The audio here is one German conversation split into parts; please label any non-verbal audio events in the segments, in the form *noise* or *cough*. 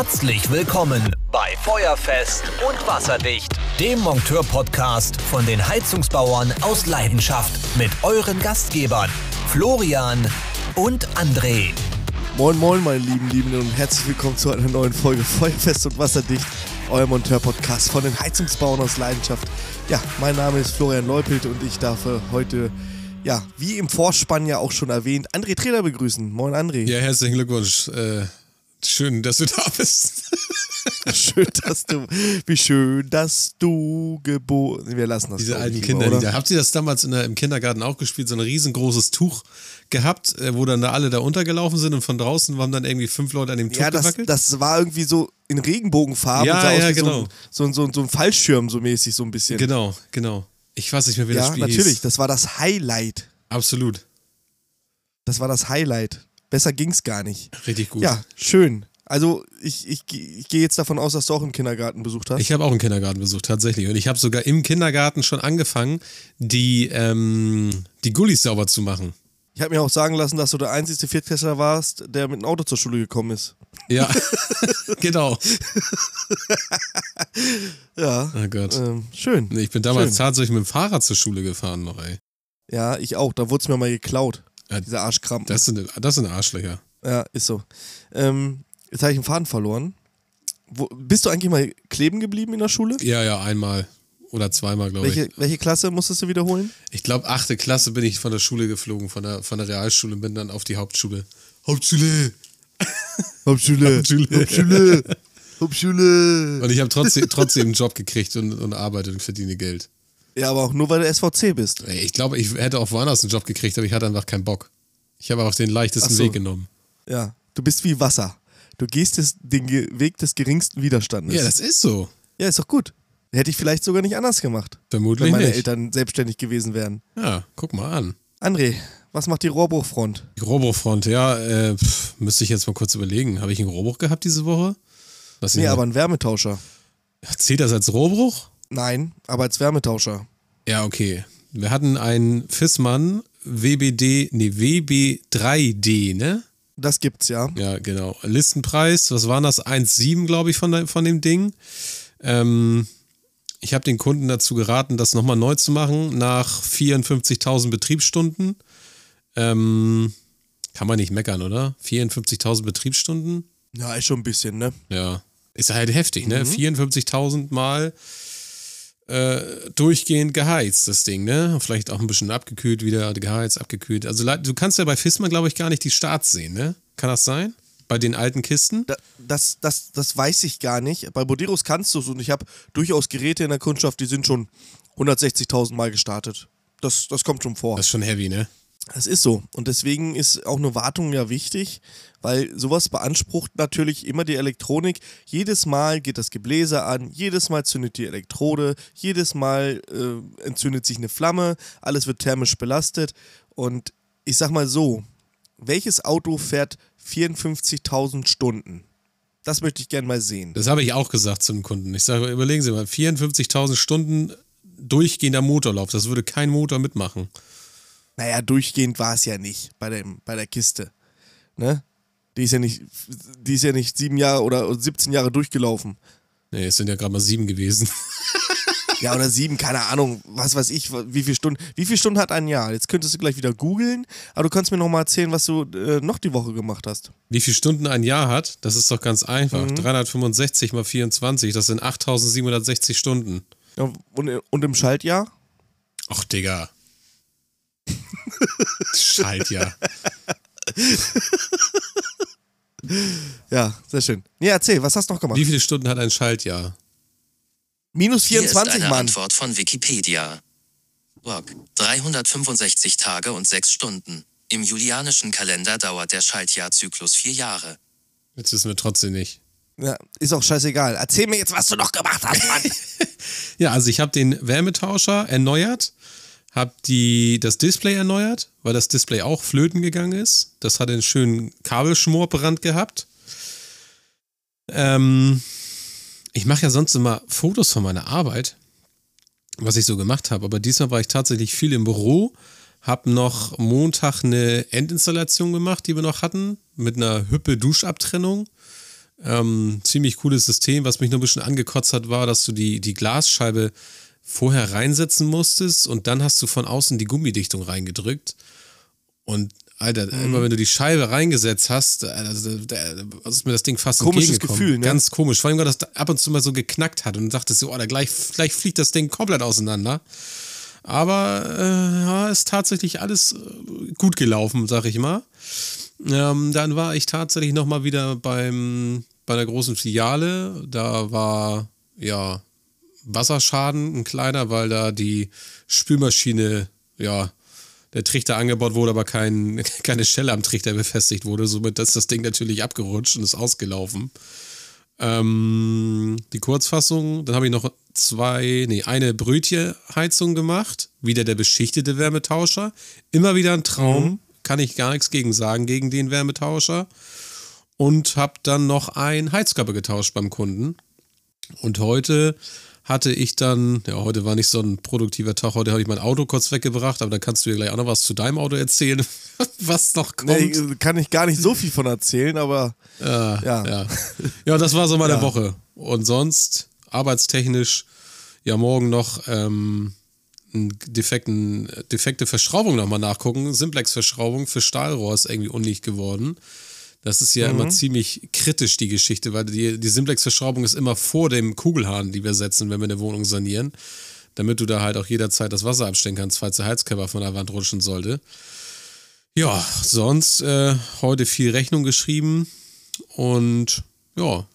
Herzlich willkommen bei Feuerfest und Wasserdicht, dem Monteur-Podcast von den Heizungsbauern aus Leidenschaft mit euren Gastgebern Florian und André. Moin Moin meine lieben Lieben und herzlich willkommen zu einer neuen Folge Feuerfest und Wasserdicht, euer Monteur-Podcast von den Heizungsbauern aus Leidenschaft. Ja, mein Name ist Florian Leupelt und ich darf heute ja, wie im Vorspann ja auch schon erwähnt, André Trailer begrüßen. Moin André. Ja, herzlichen Glückwunsch. Äh, schön, dass du da bist. *laughs* schön, dass du, wie schön, dass du geboren. Wir lassen das. Diese alten Kinderlieder. Habt ihr das damals der, im Kindergarten auch gespielt? So ein riesengroßes Tuch gehabt, äh, wo dann da alle da untergelaufen sind und von draußen waren dann irgendwie fünf Leute an dem Tuch ja, das, gewackelt? das war irgendwie so in Regenbogenfarben. Ja, ja, genau. So ein, so, so, so ein Fallschirm so mäßig, so ein bisschen. Genau, genau. Ich weiß nicht mehr, wie ja, das Spiel natürlich, hieß. das war das Highlight. Absolut. Das war das Highlight. Besser ging's gar nicht. Richtig gut. Ja, schön. Also ich, ich, ich gehe jetzt davon aus, dass du auch im Kindergarten besucht hast. Ich habe auch einen Kindergarten besucht, tatsächlich. Und ich habe sogar im Kindergarten schon angefangen, die, ähm, die Gullis sauber zu machen. Ich habe mir auch sagen lassen, dass du der einzige Viertklässler warst, der mit dem Auto zur Schule gekommen ist. Ja, *laughs* genau. ja. Oh Gott. Ähm, schön. Ich bin damals schön. tatsächlich mit dem Fahrrad zur Schule gefahren noch, ey. Ja, ich auch. Da wurde es mir mal geklaut. Ja, Dieser Arschkram. Das sind, das sind Arschlöcher. Ja, ist so. Ähm, jetzt habe ich einen Faden verloren. Wo, bist du eigentlich mal kleben geblieben in der Schule? Ja, ja, einmal oder zweimal, glaube ich. Welche, Klasse musstest du wiederholen? Ich glaube, achte Klasse bin ich von der Schule geflogen, von der, von der Realschule und bin dann auf die Hauptschule. Hauptschule! *laughs* Hauptschule! Hauptschule! Hauptschule! *laughs* Hauptschule! Und ich habe trotzdem, trotzdem einen Job gekriegt und, und arbeite und verdiene Geld. Ja, aber auch nur, weil du SVC bist. Ich glaube, ich hätte auch woanders einen Job gekriegt, aber ich hatte einfach keinen Bock. Ich habe auch den leichtesten so. Weg genommen. Ja, du bist wie Wasser. Du gehst des, den Weg des geringsten Widerstandes. Ja, das ist so. ja, ist doch gut. Hätte ich vielleicht sogar nicht anders gemacht, Vermutlich wenn meine nicht. Eltern selbstständig gewesen wären. Ja, guck mal an. André, was macht die Rohrbruchfront? Die Rohrbruchfront, ja, äh, pff, müsste ich jetzt mal kurz überlegen. Habe ich einen Rohrbruch gehabt diese Woche? Mich Nee, aber ein Wärmetauscher. Zählt das als Rohrbruch? Nein, aber als Wärmetauscher. Ja, okay. Wir hatten einen Fissmann WBD, nee, WB3D, ne? Das gibt's ja. Ja, genau. Listenpreis, was waren das? 1,7, glaube ich, von, der, von dem Ding. Ähm, ich habe den Kunden dazu geraten, das nochmal neu zu machen nach 54.000 Betriebsstunden. Ähm, kann man nicht meckern, oder? 54.000 Betriebsstunden? Ja, ist schon ein bisschen, ne? Ja. Ist halt heftig, ne? 54.000 Mal äh, durchgehend geheizt, das Ding, ne? Vielleicht auch ein bisschen abgekühlt, wieder geheizt, abgekühlt. Also du kannst ja bei Fissmann, glaube ich, gar nicht die Starts sehen, ne? Kann das sein? Bei den alten Kisten? Da, das, das, das weiß ich gar nicht. Bei Boderos kannst du es und ich habe durchaus Geräte in der Kundschaft, die sind schon 160.000 Mal gestartet. Das, das kommt schon vor. Das ist schon heavy, ne? Das ist so. Und deswegen ist auch eine Wartung ja wichtig, weil sowas beansprucht natürlich immer die Elektronik. Jedes Mal geht das Gebläse an, jedes Mal zündet die Elektrode, jedes Mal äh, entzündet sich eine Flamme, alles wird thermisch belastet. Und ich sag mal so, welches Auto fährt 54.000 Stunden? Das möchte ich gerne mal sehen. Das habe ich auch gesagt zu den Kunden. Ich sage, überlegen Sie mal, 54.000 Stunden durchgehender Motorlauf, das würde kein Motor mitmachen. Naja, durchgehend war es ja nicht bei, dem, bei der Kiste. Ne? Die ist ja nicht, die ist ja nicht sieben Jahre oder 17 Jahre durchgelaufen. Nee, es sind ja gerade mal sieben gewesen. *laughs* Ja, oder sieben, keine Ahnung, was weiß ich, wie viele Stunden. Wie viele Stunden hat ein Jahr? Jetzt könntest du gleich wieder googeln, aber du kannst mir noch mal erzählen, was du äh, noch die Woche gemacht hast. Wie viele Stunden ein Jahr hat, das ist doch ganz einfach. 365 mal 24, das sind 8760 Stunden. Ja, und, und im Schaltjahr? Ach, Digga. Schalt ja. Ja, sehr schön. Nee, erzähl, was hast du noch gemacht? Wie viele Stunden hat ein Schaltjahr? Minus Hier ist 24, eine Mann. Antwort von Wikipedia. Rock. 365 Tage und 6 Stunden. Im julianischen Kalender dauert der Schaltjahrzyklus vier Jahre. Jetzt wissen wir trotzdem nicht. Ja, ist auch scheißegal. Erzähl mir jetzt, was du noch gemacht hast, Mann. *laughs* Ja, also ich habe den Wärmetauscher erneuert, habe das Display erneuert, weil das Display auch flöten gegangen ist. Das hatte einen schönen Kabelschmorbrand gehabt. Ähm, ich mache ja sonst immer Fotos von meiner Arbeit, was ich so gemacht habe, aber diesmal war ich tatsächlich viel im Büro, habe noch Montag eine Endinstallation gemacht, die wir noch hatten, mit einer Hüppe Duschabtrennung. Ähm, ziemlich cooles System. Was mich nur ein bisschen angekotzt hat, war, dass du die, die Glasscheibe vorher reinsetzen musstest und dann hast du von außen die Gummidichtung reingedrückt. Und Alter, mhm. immer wenn du die Scheibe reingesetzt hast, also, also ist mir das Ding fast Komisches Gefühl, ne? Ganz komisch. Vor allem, weil das ab und zu mal so geknackt hat und du dachtest so, oh, da gleich, gleich fliegt das Ding komplett auseinander. Aber äh, ja, ist tatsächlich alles äh, gut gelaufen, sag ich mal. Ähm, dann war ich tatsächlich nochmal wieder beim, bei der großen Filiale. Da war ja Wasserschaden ein kleiner, weil da die Spülmaschine, ja, der Trichter angebaut wurde, aber kein, *laughs* keine Schelle am Trichter befestigt wurde. Somit ist das Ding natürlich abgerutscht und ist ausgelaufen. Ähm, die Kurzfassung, dann habe ich noch zwei, nee, eine Brötchenheizung gemacht. Wieder der beschichtete Wärmetauscher. Immer wieder ein Traum. Mhm. Kann ich gar nichts gegen sagen, gegen den Wärmetauscher. Und habe dann noch ein Heizkörper getauscht beim Kunden. Und heute hatte ich dann, ja, heute war nicht so ein produktiver Tag, heute habe ich mein Auto kurz weggebracht, aber da kannst du dir gleich auch noch was zu deinem Auto erzählen, *laughs* was noch kommt. Nee, kann ich gar nicht so viel von erzählen, aber ja. Ja, ja. ja das war so meine ja. Woche. Und sonst, arbeitstechnisch, ja, morgen noch ähm, defekten, defekte Verschraubung nochmal nachgucken. Simplex-Verschraubung für Stahlrohr ist irgendwie undicht geworden. Das ist ja mhm. immer ziemlich kritisch, die Geschichte, weil die, die Simplex-Verschraubung ist immer vor dem Kugelhahn, die wir setzen, wenn wir eine Wohnung sanieren. Damit du da halt auch jederzeit das Wasser abstellen kannst, falls der Heizkörper von der Wand rutschen sollte. Ja, sonst äh, heute viel Rechnung geschrieben und ja,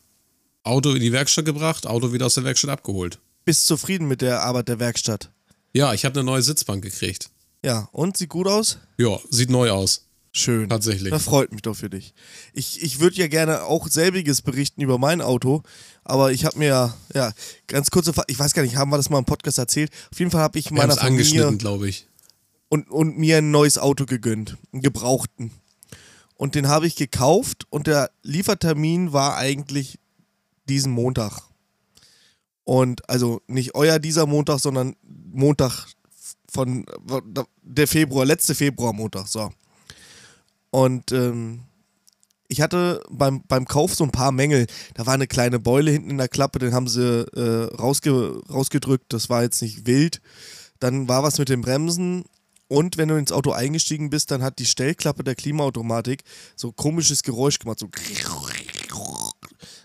Auto in die Werkstatt gebracht, Auto wieder aus der Werkstatt abgeholt. Bist zufrieden mit der Arbeit der Werkstatt? Ja, ich habe eine neue Sitzbank gekriegt. Ja, und sieht gut aus? Ja, sieht neu aus. Schön. Tatsächlich. Das freut mich doch für dich. Ich, ich würde ja gerne auch selbiges berichten über mein Auto, aber ich habe mir ja, ganz kurze, ich weiß gar nicht, haben wir das mal im Podcast erzählt? Auf jeden Fall habe ich meiner Familie glaube ich. Und, und mir ein neues Auto gegönnt, einen gebrauchten. Und den habe ich gekauft und der Liefertermin war eigentlich diesen Montag. Und also nicht euer dieser Montag, sondern Montag von der Februar, letzte Februar Montag, so. Und ähm, ich hatte beim, beim Kauf so ein paar Mängel. Da war eine kleine Beule hinten in der Klappe, den haben sie äh, rausge rausgedrückt. Das war jetzt nicht wild. Dann war was mit den Bremsen. Und wenn du ins Auto eingestiegen bist, dann hat die Stellklappe der Klimaautomatik so komisches Geräusch gemacht. So.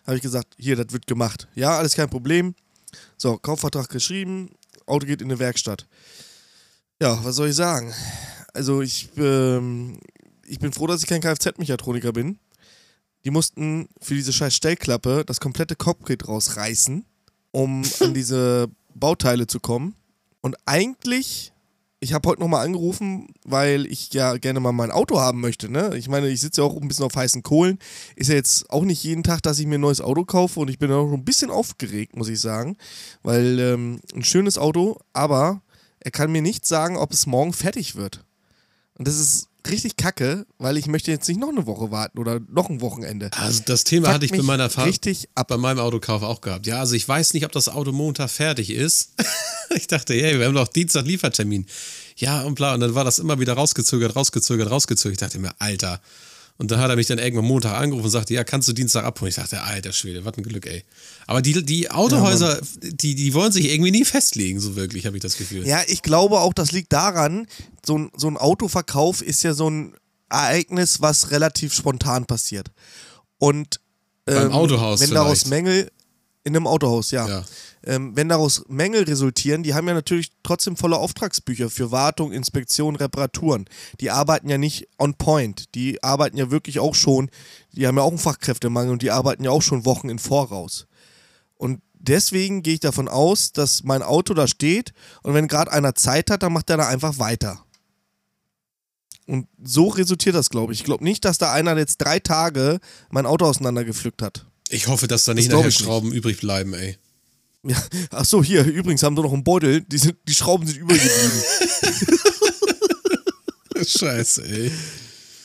Habe ich gesagt, hier, das wird gemacht. Ja, alles kein Problem. So, Kaufvertrag geschrieben, Auto geht in eine Werkstatt. Ja, was soll ich sagen? Also ich ähm, ich bin froh, dass ich kein Kfz-Mechatroniker bin. Die mussten für diese scheiß Stellklappe das komplette Cockpit rausreißen, um *laughs* an diese Bauteile zu kommen. Und eigentlich, ich habe heute nochmal angerufen, weil ich ja gerne mal mein Auto haben möchte. Ne? Ich meine, ich sitze ja auch ein bisschen auf heißen Kohlen. Ist ja jetzt auch nicht jeden Tag, dass ich mir ein neues Auto kaufe und ich bin auch ein bisschen aufgeregt, muss ich sagen. Weil ähm, ein schönes Auto, aber er kann mir nicht sagen, ob es morgen fertig wird. Und das ist richtig kacke, weil ich möchte jetzt nicht noch eine Woche warten oder noch ein Wochenende. Also das Thema Fuck hatte ich bei meiner Fahrt richtig ab. bei meinem Autokauf auch gehabt. Ja, also ich weiß nicht, ob das Auto Montag fertig ist. *laughs* ich dachte, hey, wir haben doch Dienstag Liefertermin. Ja, und bla. Und dann war das immer wieder rausgezögert, rausgezögert, rausgezögert. Ich dachte mir, Alter. Und dann hat er mich dann irgendwann Montag angerufen und sagte, ja, kannst du Dienstag abholen? Ich dachte, alter Schwede, was ein Glück, ey. Aber die, die Autohäuser, ja, die, die wollen sich irgendwie nie festlegen, so wirklich, habe ich das Gefühl. Ja, ich glaube auch, das liegt daran, so ein, so ein Autoverkauf ist ja so ein Ereignis, was relativ spontan passiert. Und ähm, beim Autohaus wenn daraus Mängel in einem Autohaus, ja. ja. Ähm, wenn daraus Mängel resultieren, die haben ja natürlich trotzdem volle Auftragsbücher für Wartung, Inspektion, Reparaturen. Die arbeiten ja nicht on point. Die arbeiten ja wirklich auch schon, die haben ja auch einen Fachkräftemangel und die arbeiten ja auch schon Wochen im Voraus. Und deswegen gehe ich davon aus, dass mein Auto da steht und wenn gerade einer Zeit hat, dann macht er da einfach weiter. Und so resultiert das, glaube ich. Ich glaube nicht, dass da einer jetzt drei Tage mein Auto auseinandergepflückt hat. Ich hoffe, dass da nicht das nachher Schrauben nicht. übrig bleiben, ey. Ja, ach so, hier, übrigens haben wir noch einen Beutel, die, sind, die Schrauben sind übergeblieben. *laughs* Scheiße, ey.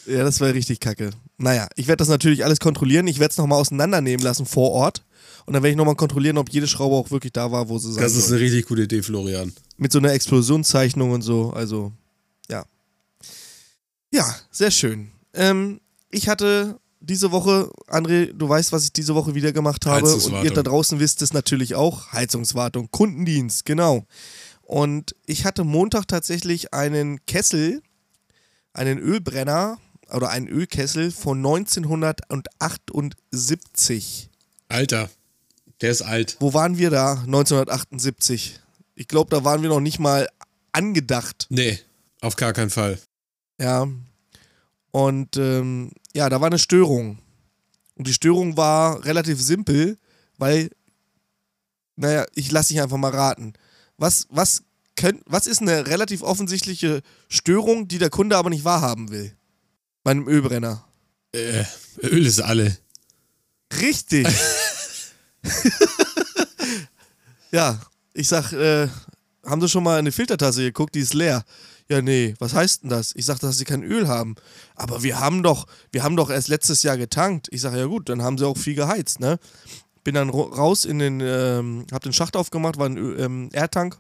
Ja, das war richtig kacke. Naja, ich werde das natürlich alles kontrollieren. Ich werde es nochmal auseinandernehmen lassen vor Ort. Und dann werde ich nochmal kontrollieren, ob jede Schraube auch wirklich da war, wo sie sein Das ist soll. eine richtig gute Idee, Florian. Mit so einer Explosionszeichnung und so. Also, ja. Ja, sehr schön. Ähm, ich hatte diese Woche, André, du weißt, was ich diese Woche wieder gemacht habe. Und ihr da draußen wisst es natürlich auch. Heizungswartung, Kundendienst, genau. Und ich hatte Montag tatsächlich einen Kessel, einen Ölbrenner oder einen Ölkessel von 1978. Alter, der ist alt. Wo waren wir da 1978? Ich glaube, da waren wir noch nicht mal angedacht. Nee, auf gar keinen Fall. Ja. Und ähm, ja, da war eine Störung. Und die Störung war relativ simpel, weil, naja, ich lasse dich einfach mal raten. Was, was, könnt, was ist eine relativ offensichtliche Störung, die der Kunde aber nicht wahrhaben will? Bei einem Ölbrenner. Äh, Öl ist alle. Richtig. *laughs* *laughs* ja, ich sag, äh, haben Sie schon mal eine Filtertasse geguckt, die ist leer. Ja, nee, was heißt denn das? Ich sag, dass Sie kein Öl haben. Aber wir haben doch, wir haben doch erst letztes Jahr getankt. Ich sag, ja gut, dann haben Sie auch viel geheizt, ne? Bin dann raus in den, ähm, hab den Schacht aufgemacht, war ein Ö ähm, Airtank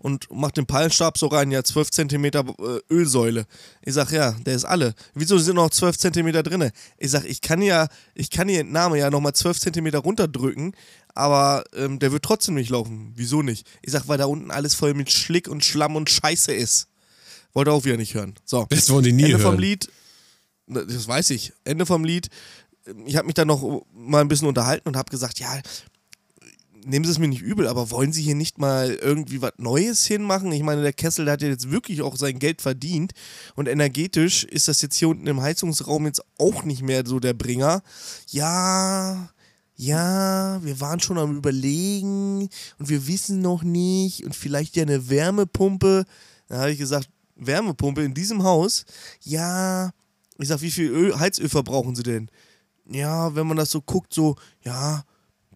und mach den Peilstab so rein, ja, 12 cm äh, Ölsäule. Ich sag, ja, der ist alle. Wieso sind noch 12 cm drinne? Ich sag, ich kann ja, ich kann die Entnahme ja nochmal 12 cm runterdrücken, aber ähm, der wird trotzdem nicht laufen. Wieso nicht? Ich sag, weil da unten alles voll mit Schlick und Schlamm und Scheiße ist. Wollte auch wieder nicht hören. So. Das wollen die nie Ende vom hören. Lied, na, das weiß ich. Ende vom Lied. Ich habe mich dann noch mal ein bisschen unterhalten und habe gesagt, ja, nehmen Sie es mir nicht übel, aber wollen Sie hier nicht mal irgendwie was Neues hinmachen? Ich meine, der Kessel, der hat ja jetzt wirklich auch sein Geld verdient und energetisch ist das jetzt hier unten im Heizungsraum jetzt auch nicht mehr so der Bringer. Ja, ja, wir waren schon am Überlegen und wir wissen noch nicht und vielleicht ja eine Wärmepumpe. Da habe ich gesagt, Wärmepumpe in diesem Haus? Ja, ich sag, wie viel Öl, Heizöl verbrauchen Sie denn? Ja, wenn man das so guckt, so, ja,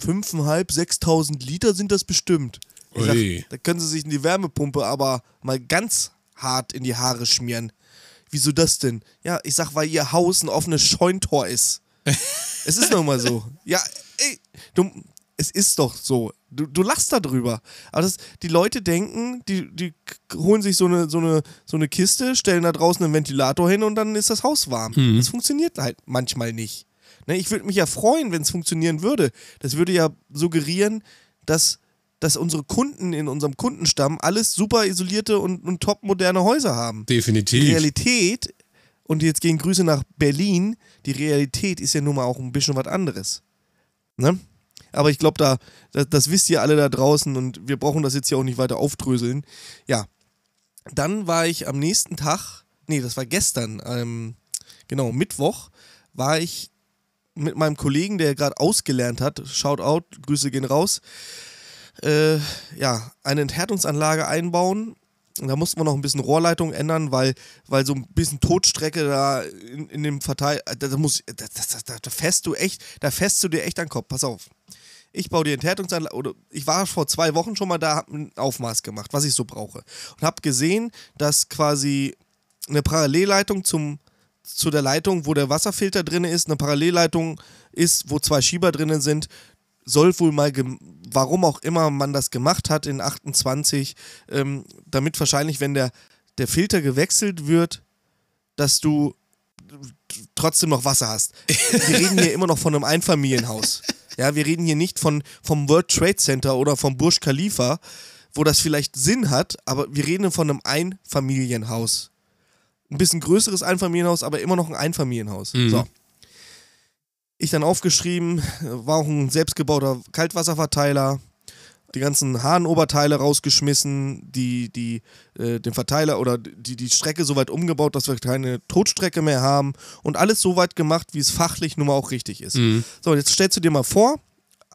5.500, 6.000 Liter sind das bestimmt. Ich sag, da können Sie sich in die Wärmepumpe aber mal ganz hart in die Haare schmieren. Wieso das denn? Ja, ich sag, weil Ihr Haus ein offenes Scheuntor ist. *laughs* es ist nun mal so. Ja, ey, du, es ist doch so. Du, du lachst da drüber. Aber das, die Leute denken, die, die holen sich so eine, so, eine, so eine Kiste, stellen da draußen einen Ventilator hin und dann ist das Haus warm. Das funktioniert halt manchmal nicht. Ne, ich würde mich ja freuen, wenn es funktionieren würde. Das würde ja suggerieren, dass, dass unsere Kunden in unserem Kundenstamm alles super isolierte und, und top moderne Häuser haben. Die Definitiv. Realität, und jetzt gehen Grüße nach Berlin, die Realität ist ja nun mal auch ein bisschen was anderes. Ne? Aber ich glaube, da, das, das wisst ihr alle da draußen und wir brauchen das jetzt hier auch nicht weiter aufdröseln. Ja, dann war ich am nächsten Tag, nee, das war gestern, ähm, genau, Mittwoch, war ich mit meinem Kollegen, der gerade ausgelernt hat, shout out, Grüße gehen raus, äh, ja, eine Enthärtungsanlage einbauen. Da mussten wir noch ein bisschen Rohrleitung ändern, weil, weil so ein bisschen Totstrecke da in, in dem Verteil, da, da, muss, da, da, da, fährst du echt, da fährst du dir echt an den Kopf. Pass auf. Ich baue die Enthärtungsanlage, oder ich war vor zwei Wochen schon mal da, habe ein Aufmaß gemacht, was ich so brauche. Und habe gesehen, dass quasi eine Parallelleitung zum, zu der Leitung, wo der Wasserfilter drin ist, eine Parallelleitung ist, wo zwei Schieber drin sind, soll wohl mal, warum auch immer man das gemacht hat in 28, ähm, damit wahrscheinlich, wenn der, der Filter gewechselt wird, dass du trotzdem noch Wasser hast. Wir reden hier immer noch von einem Einfamilienhaus. Ja, wir reden hier nicht von, vom World Trade Center oder vom Burj Khalifa, wo das vielleicht Sinn hat, aber wir reden von einem Einfamilienhaus. Ein bisschen größeres Einfamilienhaus, aber immer noch ein Einfamilienhaus. So. Ich dann aufgeschrieben, war auch ein selbstgebauter Kaltwasserverteiler, die ganzen Hahnenoberteile rausgeschmissen, die, die, äh, den Verteiler oder die, die Strecke so weit umgebaut, dass wir keine Totstrecke mehr haben und alles so weit gemacht, wie es fachlich nun mal auch richtig ist. So, und jetzt stellst du dir mal vor,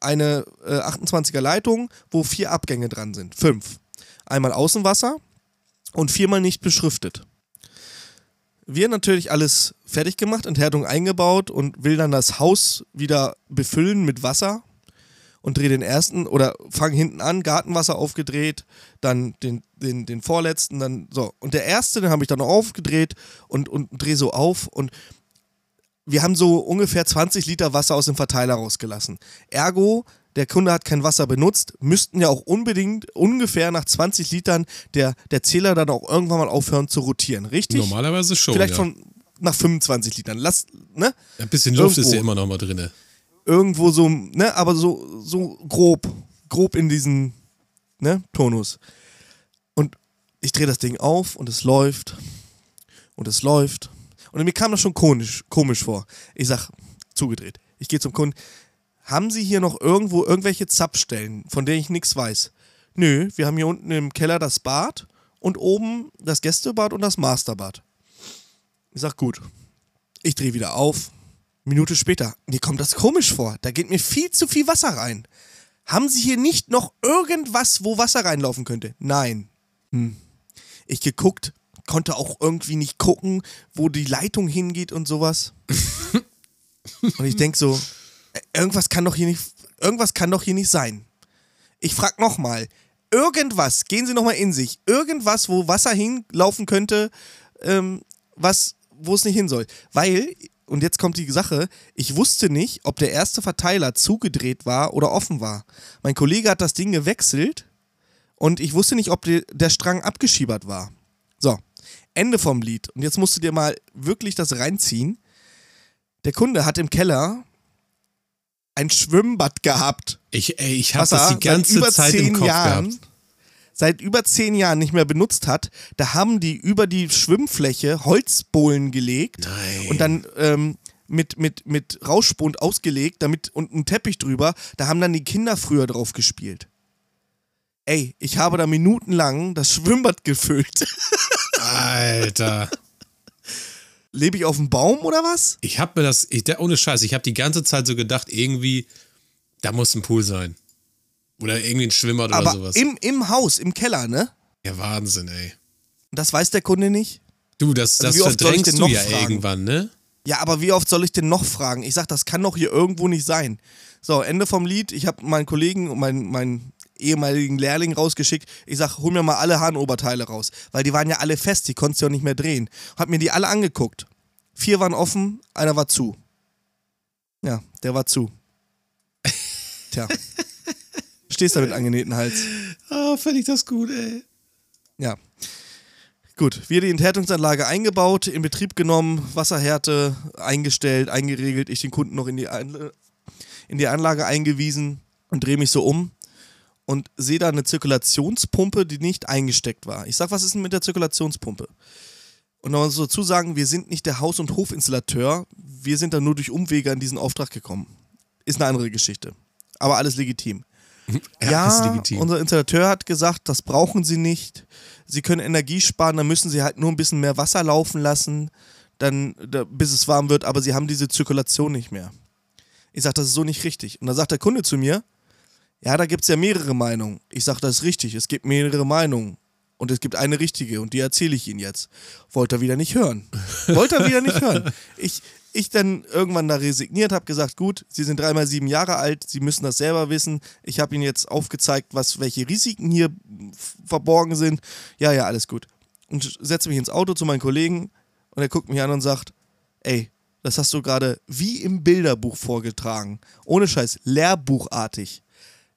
eine äh, 28er Leitung, wo vier Abgänge dran sind. Fünf. Einmal Außenwasser und viermal nicht beschriftet. Wir natürlich alles fertig gemacht, Enthärtung eingebaut und will dann das Haus wieder befüllen mit Wasser und drehe den ersten oder fang hinten an, Gartenwasser aufgedreht, dann den, den, den vorletzten, dann so. Und der erste, den habe ich dann noch aufgedreht und, und drehe so auf und wir haben so ungefähr 20 Liter Wasser aus dem Verteiler rausgelassen. Ergo, der Kunde hat kein Wasser benutzt, müssten ja auch unbedingt ungefähr nach 20 Litern der, der Zähler dann auch irgendwann mal aufhören zu rotieren, richtig? Normalerweise schon. Vielleicht ja. von nach 25 Litern. Lass, ne? Ein bisschen Luft Irgendwo. ist ja immer noch mal drin. Irgendwo so, ne, aber so, so grob, grob in diesen, ne, Tonus. Und ich drehe das Ding auf und es läuft und es läuft. Und mir kam das schon komisch, komisch vor. Ich sag, zugedreht. Ich gehe zum Kunden. Haben Sie hier noch irgendwo irgendwelche Zapfstellen, von denen ich nichts weiß? Nö, wir haben hier unten im Keller das Bad und oben das Gästebad und das Masterbad. Ich sag, gut. Ich drehe wieder auf. Minute später, mir kommt das komisch vor. Da geht mir viel zu viel Wasser rein. Haben Sie hier nicht noch irgendwas, wo Wasser reinlaufen könnte? Nein. Hm. Ich geguckt, konnte auch irgendwie nicht gucken, wo die Leitung hingeht und sowas. *laughs* und ich denk so, irgendwas kann doch hier nicht, irgendwas kann doch hier nicht sein. Ich frag nochmal, irgendwas, gehen Sie nochmal in sich, irgendwas, wo Wasser hinlaufen könnte, ähm, was, wo es nicht hin soll. Weil, und jetzt kommt die Sache, ich wusste nicht, ob der erste Verteiler zugedreht war oder offen war. Mein Kollege hat das Ding gewechselt und ich wusste nicht, ob die, der Strang abgeschiebert war. So, Ende vom Lied. Und jetzt musst du dir mal wirklich das reinziehen. Der Kunde hat im Keller ein Schwimmbad gehabt. Ich, ey, ich habe das die seit ganze über Zeit zehn im Kopf Jahren, gehabt. seit über zehn Jahren nicht mehr benutzt hat. Da haben die über die Schwimmfläche Holzbohlen gelegt Nein. und dann ähm, mit, mit, mit Rauschspund ausgelegt damit, und einen Teppich drüber. Da haben dann die Kinder früher drauf gespielt. Ey, ich habe da minutenlang das Schwimmbad *laughs* gefüllt. Alter. Lebe ich auf dem Baum oder was? Ich habe mir das, ich, ohne Scheiß, ich habe die ganze Zeit so gedacht, irgendwie, da muss ein Pool sein. Oder irgendwie ein Schwimmbad oder Aber sowas. im, im Haus, im Keller, ne? ja, Wahnsinn, ey. Das weiß der Kunde nicht. Du, das, Also das verdrängst du ja fragen? irgendwann, ne? Ja, aber wie oft soll ich denn noch fragen? Ich sag, das kann doch hier irgendwo nicht sein. So, Ende vom Lied. Ich habe meinen Kollegen und meinen, meinen ehemaligen Lehrling rausgeschickt. Ich sag, hol mir mal alle Harnoberteile raus. Weil die waren ja alle fest, die konntest du ja nicht mehr drehen. Hab mir die alle angeguckt. Vier waren offen, einer war zu. Ja, der war zu. *laughs* Tja. Stehst da mit angenähten Hals. Ah, fände ich das gut, ey. Ja. Gut, wir die Enthärtungsanlage eingebaut, in Betrieb genommen, Wasserhärte eingestellt, eingeregelt, ich den Kunden noch in die, Anla- in die Anlage eingewiesen und drehe mich so um und sehe da eine Zirkulationspumpe, die nicht eingesteckt war. Ich sag, was ist denn mit der Zirkulationspumpe? Und noch so dazu sagen, wir sind nicht der Haus- und Hofinstallateur, wir sind da nur durch Umwege an diesen Auftrag gekommen. Ist eine andere Geschichte. Aber alles legitim. *laughs* Ja, ist legitim. unser Installateur hat gesagt, das brauchen sie nicht. Sie können Energie sparen, dann müssen sie halt nur ein bisschen mehr Wasser laufen lassen, dann, da, bis es warm wird, aber sie haben diese Zirkulation nicht mehr. Ich sage, das ist so nicht richtig. Und dann sagt der Kunde zu mir, ja, da gibt es ja mehrere Meinungen. Ich sage, das ist richtig, es gibt mehrere Meinungen. Und es gibt eine richtige und die erzähle ich Ihnen jetzt. Wollte er wieder nicht hören. Wollte er wieder nicht hören. *laughs* Ich, ich dann irgendwann da resigniert, habe gesagt, gut, Sie sind dreimal sieben Jahre alt, Sie müssen das selber wissen. Ich habe Ihnen jetzt aufgezeigt, was, welche Risiken hier verborgen sind. Ja, ja, alles gut. Und setze mich ins Auto zu meinen Kollegen und er guckt mich an und sagt, ey, das hast du gerade wie im Bilderbuch vorgetragen. Ohne Scheiß, lehrbuchartig.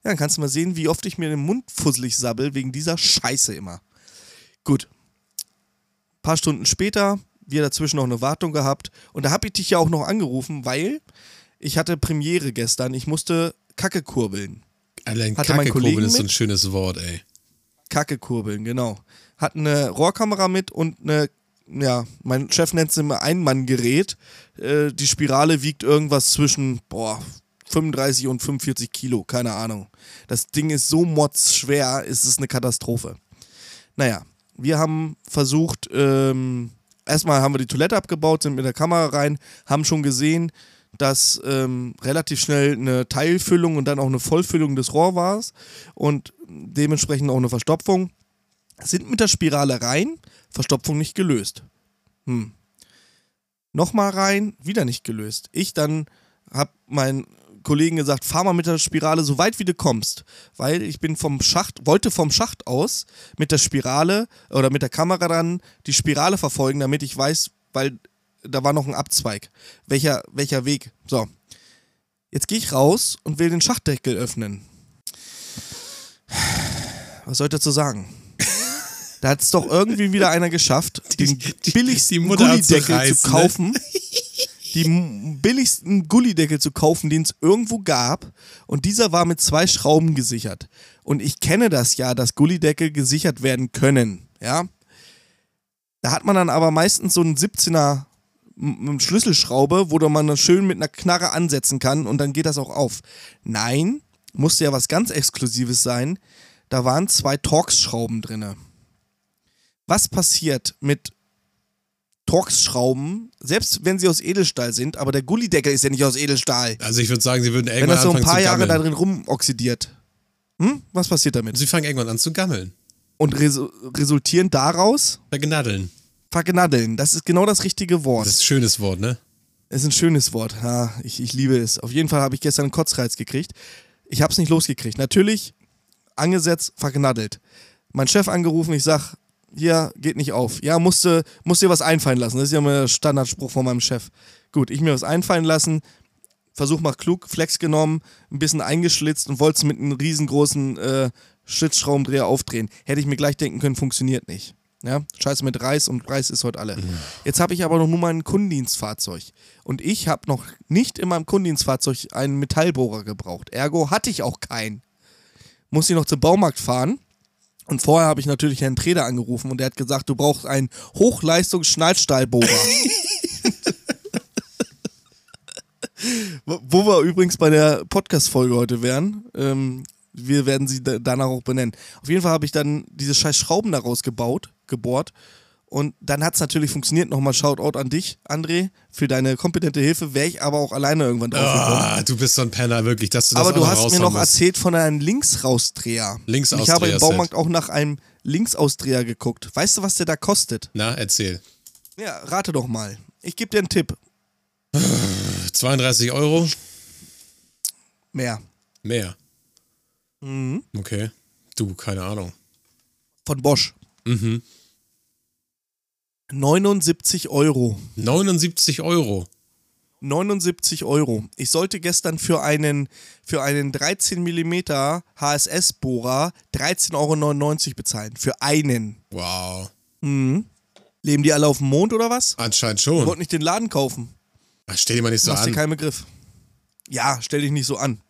Ja, dann kannst du mal sehen, wie oft ich mir den Mund fusselig sabbel wegen dieser Scheiße immer. Gut. paar Stunden später, wir dazwischen noch eine Wartung gehabt. Und da habe ich dich ja auch noch angerufen, weil ich hatte Premiere gestern. Ich musste Kacke kurbeln. Allein Hatte mein Kackekurbeln Kollegen ist so ein schönes Wort, ey. Kacke kurbeln, genau. Hat eine Rohrkamera mit und eine, ja, mein Chef nennt es immer Einmanngerät. Äh, die Spirale wiegt irgendwas zwischen, boah, 35 und 45 Kilo, keine Ahnung. Das Ding ist so motzschwer, es ist eine Katastrophe. Naja, wir haben versucht, ähm, erstmal haben wir die Toilette abgebaut, sind mit der Kamera rein, haben schon gesehen, dass ähm, relativ schnell eine Teilfüllung und dann auch eine Vollfüllung des Rohr war und dementsprechend auch eine Verstopfung. Sind mit der Spirale rein, Verstopfung nicht gelöst. Hm. Nochmal rein, wieder nicht gelöst. Ich dann hab meinen Kollegen gesagt, fahr mal mit der Spirale so weit wie du kommst, weil ich bin vom Schacht, wollte vom Schacht aus mit der Spirale oder mit der Kamera dann die Spirale verfolgen, damit ich weiß, weil da war noch ein Abzweig. Welcher, welcher Weg? So. Jetzt gehe ich raus und will den Schachtdeckel öffnen. Was soll ich dazu sagen? Da hat es doch irgendwie wieder einer geschafft, den die- billigsten die Mutter Gullideckel zu ne? kaufen. *laughs* Die billigsten Gullideckel zu kaufen, den es irgendwo gab. Und dieser war mit zwei Schrauben gesichert. Und ich kenne das ja, dass Gullideckel gesichert werden können. Ja. Da hat man dann aber meistens so einen 17er m- m- Schlüsselschraube, wo man dann schön mit einer Knarre ansetzen kann und dann geht das auch auf. Nein, musste ja was ganz Exklusives sein. Da waren zwei Torx-Schrauben drinne. Was passiert mit Torx-Schrauben, selbst wenn sie aus Edelstahl sind, aber der Gullideckel ist ja nicht aus Edelstahl. Also ich würde sagen, sie würden Wenn irgendwann das so ein paar Jahre da drin rumoxidiert. Hm? Was passiert damit? Sie fangen irgendwann an zu gammeln. Und resu resultieren daraus Vergnaddeln. vergnaddeln. Das ist genau das richtige Wort. Das ist ein schönes Wort, ne? Das ist ein schönes Wort. Ja, ich, ich liebe es. Auf jeden Fall habe ich gestern einen Kotzreiz gekriegt. Ich habe es nicht losgekriegt. Natürlich angesetzt, verknaddelt. Mein Chef angerufen, ich sag, hier geht nicht auf. Ja, musste, musste dir was einfallen lassen. Das ist ja immer der Standardspruch von meinem Chef. Gut, ich mir was einfallen lassen, Versuch mal klug, Flex genommen, ein bisschen eingeschlitzt und wollte es mit einem riesengroßen äh, Schlitzschraubendreher aufdrehen. Hätte ich mir gleich denken können, funktioniert nicht. Ja, scheiße mit Reis und Reis ist heute alle. Jetzt habe ich aber noch nur mein Kundendienstfahrzeug. Und ich habe noch nicht in meinem Kundendienstfahrzeug einen Metallbohrer gebraucht. Ergo hatte ich auch keinen. Muss ich noch zum Baumarkt fahren. Und vorher habe ich natürlich Herrn Treder angerufen und der hat gesagt, du brauchst einen Hochleistungs-Schneidstahlbohrer. *laughs* Wo wir übrigens bei der Podcast-Folge heute wären. Ähm, wir werden sie da- danach auch benennen. Auf jeden Fall habe ich dann diese scheiß Schrauben daraus gebaut, gebohrt. Und dann hat es natürlich funktioniert. Nochmal Shoutout an dich, André, für deine kompetente Hilfe. Wäre ich aber auch alleine irgendwann drauf gekommen. Ah, du bist so ein Penner, wirklich, dass du das aber du hast mir noch erzählt von einem Linksausdreher. Linksausdreher Ich habe im. Baumarkt auch nach einem Linksausdreher geguckt. Weißt du, was der da kostet? Na, erzähl. Ja, rate doch mal. Ich gebe dir einen Tipp. 32 Euro? Mehr. Mehr. Mhm. Okay. Du, keine Ahnung. Von Bosch. Mhm. 79 Euro. 79 Euro. 79 Euro. Ich sollte gestern für einen, für einen 13 mm HSS-Bohrer 13,99 Euro bezahlen. Für einen. Wow. Mhm. Leben die alle auf dem Mond oder was? Anscheinend Ich schon. wollte nicht den Laden kaufen. Ach, stell dir mal nicht so Machst dir an. keinen Begriff. Ja, stell dich nicht so an.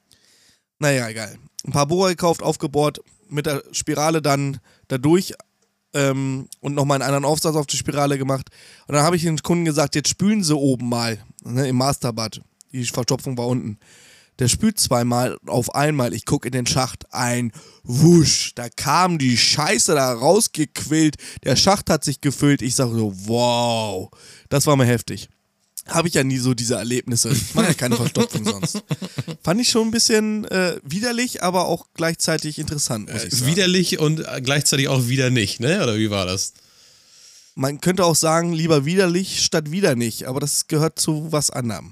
Naja, egal. Ein paar Bohrer gekauft, aufgebohrt, mit der Spirale dann dadurch ähm, und nochmal einen anderen Aufsatz auf die Spirale gemacht. Und dann habe ich den Kunden gesagt, jetzt spülen sie oben mal, ne, im Masterbad. Die Verstopfung war unten. Der spült zweimal auf einmal. Ich gucke in den Schacht. Ein Wusch. Da kam die Scheiße da rausgequillt. Der Schacht hat sich gefüllt. Ich sage so, wow. Das war mir heftig. Habe ich ja nie so diese Erlebnisse. Ich mache ja keine Verstopfung sonst. *laughs* Fand ich schon ein bisschen äh, widerlich, aber auch gleichzeitig interessant, muss ich sagen. Widerlich und äh, gleichzeitig auch wieder nicht, ne? Oder wie war das? Man könnte auch sagen, lieber widerlich statt wieder nicht, aber das gehört zu was anderem.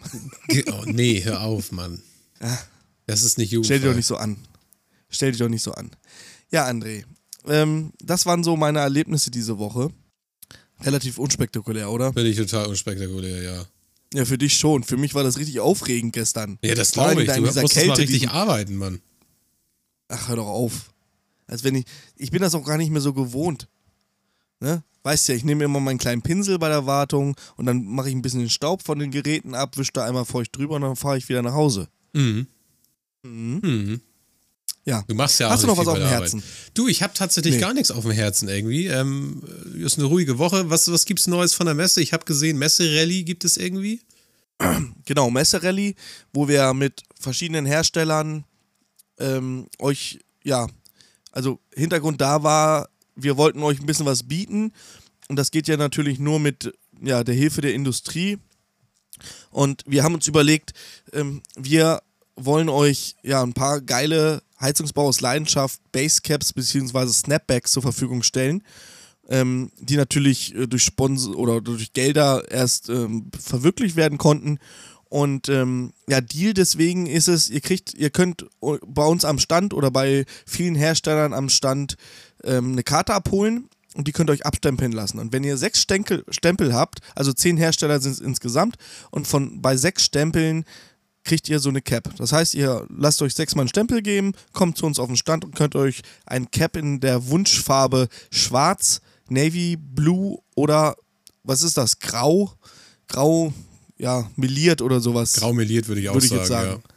Oh, nee, hör auf, Mann. *laughs* Das ist nicht Stell jugendfrei. dich doch nicht so an. Stell dich doch nicht so an. Ja, André. Ähm, das waren so meine Erlebnisse diese Woche. Relativ unspektakulär, oder? Bin ich total unspektakulär, ja. Ja, für dich schon. Für mich war das richtig aufregend gestern. Ja, das glaube ich. Du musstest mal Kälte, richtig diesen- arbeiten, Mann. Ach, hör doch auf. Als wenn ich. Ich bin das auch gar nicht mehr so gewohnt. Ne? Weißt ja, ich nehme immer meinen kleinen Pinsel bei der Wartung und dann mache ich ein bisschen den Staub von den Geräten ab, wische da einmal feucht drüber und dann fahre ich wieder nach Hause. Mhm. Mhm. Mhm. Ja. Du machst ja Hast auch du noch was auf dem Herzen? Arbeit. Du, ich habe tatsächlich Nee. gar nichts auf dem Herzen irgendwie. Ähm, ist eine ruhige Woche. Was, was gibt's Neues von der Messe? Ich habe gesehen, Messe-Rallye gibt es irgendwie. *clears throat* Genau, Messerally, wo wir mit verschiedenen Herstellern ähm, euch, ja, also Hintergrund da war, wir wollten euch ein bisschen was bieten und das geht ja natürlich nur mit ja, der Hilfe der Industrie und wir haben uns überlegt, ähm, wir wollen euch ja ein paar geile Heizungsbau aus Leidenschaft, Basecaps bzw. Snapbacks zur Verfügung stellen ähm, die natürlich äh, durch Sponsor oder durch Gelder erst ähm, verwirklicht werden konnten. Und ähm, ja, Deal deswegen ist es, ihr kriegt, ihr könnt bei uns am Stand oder bei vielen Herstellern am Stand ähm, eine Karte abholen und die könnt ihr euch abstempeln lassen. Und wenn ihr sechs Stempel, Stempel habt, also zehn Hersteller sind es insgesamt, und von bei sechs Stempeln kriegt ihr so eine Cap. Das heißt, ihr lasst euch sechsmal einen Stempel geben, kommt zu uns auf den Stand und könnt euch ein Cap in der Wunschfarbe schwarz Navy Blue oder was ist das? Grau? Grau, ja, meliert oder sowas. Grau meliert würde ich auch Würde ich sagen, jetzt sagen. ja.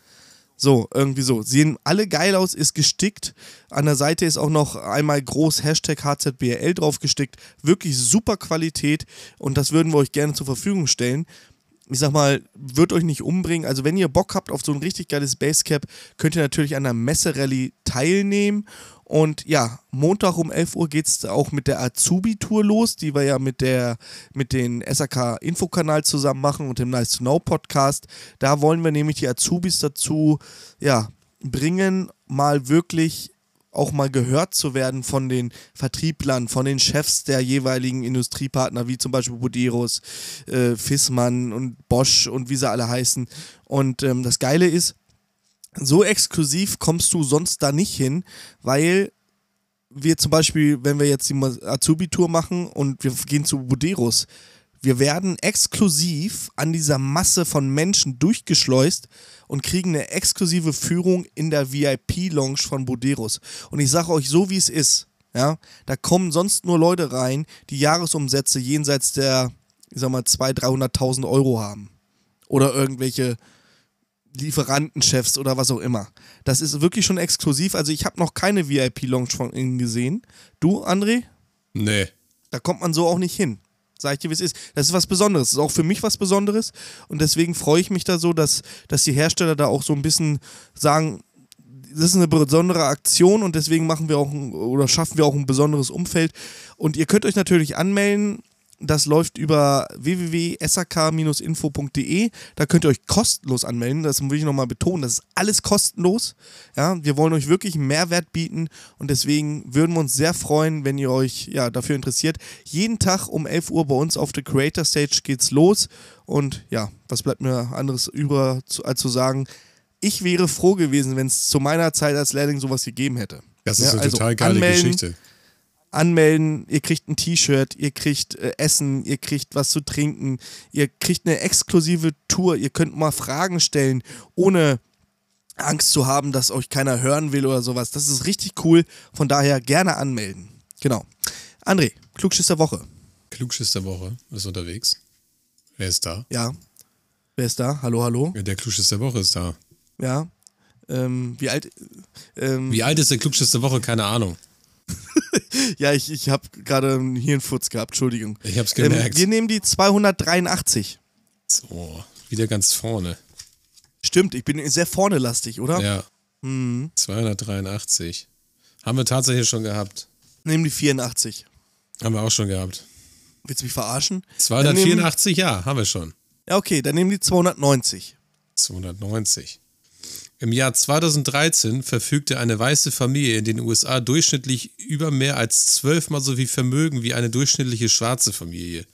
So, irgendwie so. Sehen alle geil aus, ist gestickt. An der Seite ist auch noch einmal groß Hashtag HZBL drauf gestickt. Wirklich super Qualität und das würden wir euch gerne zur Verfügung stellen. Ich sag mal, wird euch nicht umbringen. Also, wenn ihr Bock habt auf so ein richtig geiles Basecap, könnt ihr natürlich an der Messerallye teilnehmen. Und ja, Montag um 11 Uhr geht es auch mit der Azubi-Tour los, die wir ja mit, der, mit den SAK-Infokanal zusammen machen und dem Nice to Know Podcast. Da wollen wir nämlich die Azubis dazu ja, bringen, mal wirklich auch mal gehört zu werden von den Vertrieblern, von den Chefs der jeweiligen Industriepartner, wie zum Beispiel Buderus, äh, Fissmann und Bosch und wie sie alle heißen. Und ähm, das Geile ist, so exklusiv kommst du sonst da nicht hin, weil wir zum Beispiel, wenn wir jetzt die Azubi-Tour machen und wir gehen zu Buderus, wir werden exklusiv an dieser Masse von Menschen durchgeschleust und kriegen eine exklusive Führung in der VIP-Lounge von Buderus. Und ich sage euch so, wie es ist. Ja, da kommen sonst nur Leute rein, die Jahresumsätze jenseits der, ich sag mal, 200.000, 300.000 Euro haben. Oder irgendwelche Lieferantenchefs oder was auch immer. Das ist wirklich schon exklusiv. Also ich habe noch keine VIP-Lounge von ihnen gesehen. Du, André? Nee. Da kommt man so auch nicht hin. Sag ich dir, wie es ist. Das ist was Besonderes. Das ist auch für mich was Besonderes. Und deswegen freue ich mich da so, dass, dass die Hersteller da auch so ein bisschen sagen, das ist eine besondere Aktion und deswegen machen wir auch ein, oder schaffen wir auch ein besonderes Umfeld. Und ihr könnt euch natürlich anmelden. Das läuft über www.sak-info.de. Da könnt ihr euch kostenlos anmelden. Das will ich nochmal betonen. Das ist alles kostenlos. Ja, wir wollen euch wirklich Mehrwert bieten und deswegen würden wir uns sehr freuen, wenn ihr euch ja, dafür interessiert. Jeden Tag um 11 Uhr bei uns auf der Creator Stage geht's los. Und ja, was bleibt mir anderes über, zu, als zu sagen? Ich wäre froh gewesen, wenn es zu meiner Zeit als Lehrling sowas gegeben hätte. Das ist Ja, eine also total geile anmelden, Geschichte. Anmelden, ihr kriegt ein T-Shirt, ihr kriegt äh, Essen, ihr kriegt was zu trinken, ihr kriegt eine exklusive Tour, ihr könnt mal Fragen stellen, ohne Angst zu haben, dass euch keiner hören will oder sowas. Das ist richtig cool, von daher gerne anmelden. Genau. André, Klugschiss der Woche. Klugschiss der Woche ist unterwegs. Wer ist da? Ja. Wer ist da? Hallo, hallo. Ja, Der Klugschiss der Woche ist da. Ja. Ähm, wie alt? Ähm, Wie alt ist der Klugschiss der Woche? Keine Ahnung. *laughs* ja, ich, ich habe gerade einen Hirnfurz gehabt, Entschuldigung. Ich hab's Ähm, gemerkt. wir nehmen die 283. So, wieder ganz vorne. Stimmt, ich bin sehr vorne lastig, oder? Ja. Mhm. 283. Haben wir tatsächlich schon gehabt. Nehmen die 84. Haben wir auch schon gehabt. Willst du mich verarschen? Dann nehmen, 284, ja, haben wir schon. ja, okay, dann nehmen die 290. 290. Im Jahr 2013 verfügte eine weiße Familie in den USA durchschnittlich über mehr als zwölfmal so viel Vermögen wie eine durchschnittliche schwarze Familie.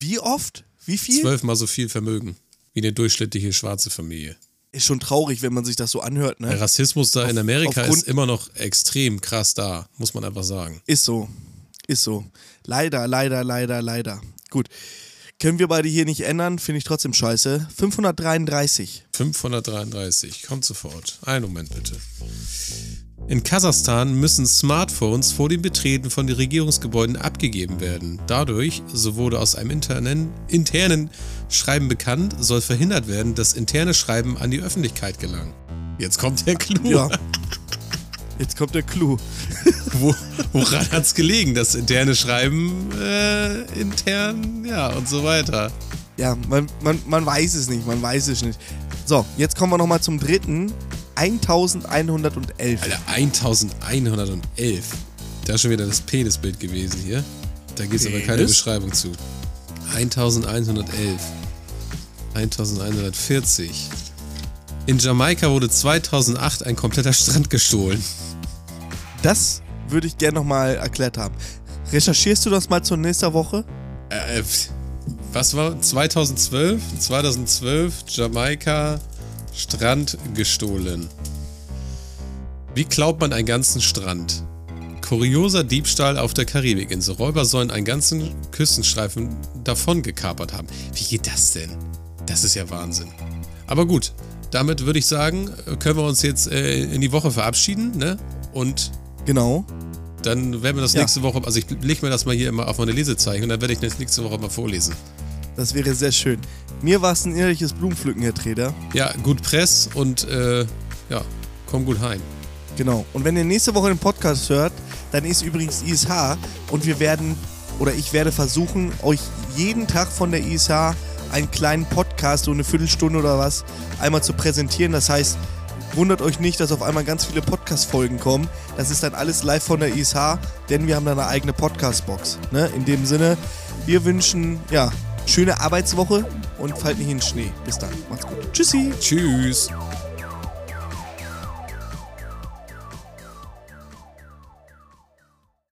Wie oft? Wie viel? Zwölfmal so viel Vermögen wie eine durchschnittliche schwarze Familie. Ist schon traurig, wenn man sich das so anhört, Der ne? Rassismus da in Amerika ist immer noch extrem krass da, muss man einfach sagen. Ist so. Ist so. Leider, leider, leider, leider. Gut. Können wir beide hier nicht ändern, finde ich trotzdem scheiße. 533. 533, kommt sofort. Einen Moment bitte. In Kasachstan müssen Smartphones vor dem Betreten von den Regierungsgebäuden abgegeben werden. Dadurch, so wurde aus einem internen, internen Schreiben bekannt, soll verhindert werden, dass interne Schreiben an die Öffentlichkeit gelangen. Jetzt kommt der Clou. Ja. *laughs* Jetzt kommt der Clou. *laughs* Wo, woran hat es gelegen, das interne Schreiben äh, intern, ja, und so weiter. Ja, man, man, man weiß es nicht, man weiß es nicht. So, jetzt kommen wir nochmal zum dritten. 1111. Alter, 1111. Da ist schon wieder das Penisbild gewesen hier. Da gibt es aber keine? Beschreibung zu. 1111. 1140. In Jamaika wurde 2008 ein kompletter Strand gestohlen. Das würde ich gerne nochmal erklärt haben. Recherchierst du das mal zur nächsten Woche? Äh, pf, was war 2012? 2012 Jamaika Strand gestohlen. Wie klaut man einen ganzen Strand? Kurioser Diebstahl auf der Karibikinsel. Räuber sollen einen ganzen Küstenstreifen davon gekapert haben. Wie geht das denn? Das ist ja Wahnsinn. Aber gut, damit würde ich sagen, können wir uns jetzt äh, in die Woche verabschieden, ne? Und Genau. Dann werden wir das Ja. nächste Woche, also ich lege mir das mal hier immer auf meine Lesezeichen und dann werde ich das nächste Woche mal vorlesen. Das wäre sehr schön. Mir war es ein ehrliches Blumenpflücken, Herr Treder. Ja, gut Press und äh, ja, komm gut heim. Genau. Und wenn ihr nächste Woche den Podcast hört, dann ist übrigens ISH und wir werden, oder ich werde versuchen, euch jeden Tag von der ISH einen kleinen Podcast, so eine Viertelstunde oder was, einmal zu präsentieren. Das heißt, wundert euch nicht, dass auf einmal ganz viele Podcast-Folgen kommen. Das ist dann alles live von der ISH, denn wir haben da eine eigene Podcast-Box. Ne? In dem Sinne, wir wünschen, ja, schöne Arbeitswoche und fallt nicht in den Schnee. Bis dann. Macht's gut. Tschüssi. Tschüss.